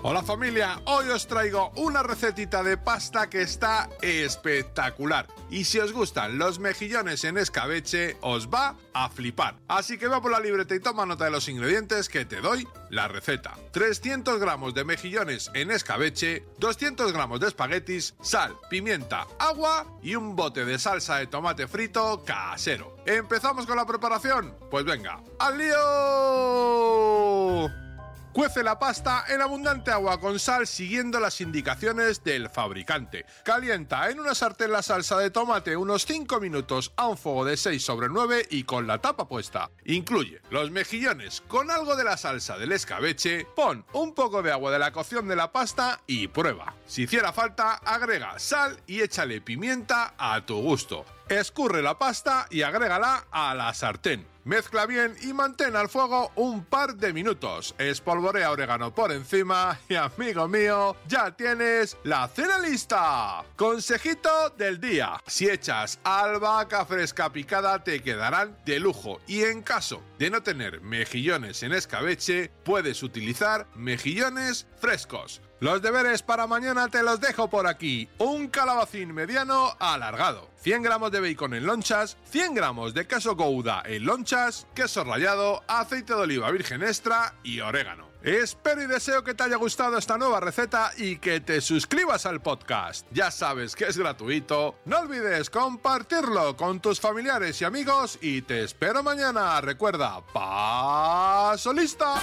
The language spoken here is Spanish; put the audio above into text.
Hola familia, hoy os traigo una recetita de pasta que está espectacular. Y si os gustan los mejillones en escabeche, os va a flipar. Así que va por la libreta y toma nota de los ingredientes que te doy la receta. 300 gramos de mejillones en escabeche, 200 gramos de espaguetis, sal, pimienta, agua y un bote de salsa de tomate frito casero. ¿Empezamos con la preparación? Pues venga, ¡al lío! Cuece la pasta en abundante agua con sal siguiendo las indicaciones del fabricante. Calienta en una sartén la salsa de tomate unos 5 minutos a un fuego de 6 sobre 9 y con la tapa puesta. Incluye los mejillones con algo de la salsa del escabeche, pon un poco de agua de la cocción de la pasta y prueba. Si hiciera falta, agrega sal y échale pimienta a tu gusto. Escurre la pasta y agrégala a la sartén. Mezcla bien y mantén al fuego un par de minutos. Espolvorea orégano por encima y amigo mío, ya tienes la cena lista. Consejito del día. Si echas albahaca fresca picada te quedarán de lujo y en caso de no tener mejillones en escabeche, puedes utilizar mejillones frescos. Los deberes para mañana te los dejo por aquí. Un calabacín mediano alargado. 100 gramos de bacon en lonchas, 100 gramos de queso gouda en lonchas, queso rallado, aceite de oliva virgen extra y orégano. Espero y deseo que te haya gustado esta nueva receta y que te suscribas al podcast. Ya sabes que es gratuito. No olvides compartirlo con tus familiares y amigos y te espero mañana. Recuerda, paso lista.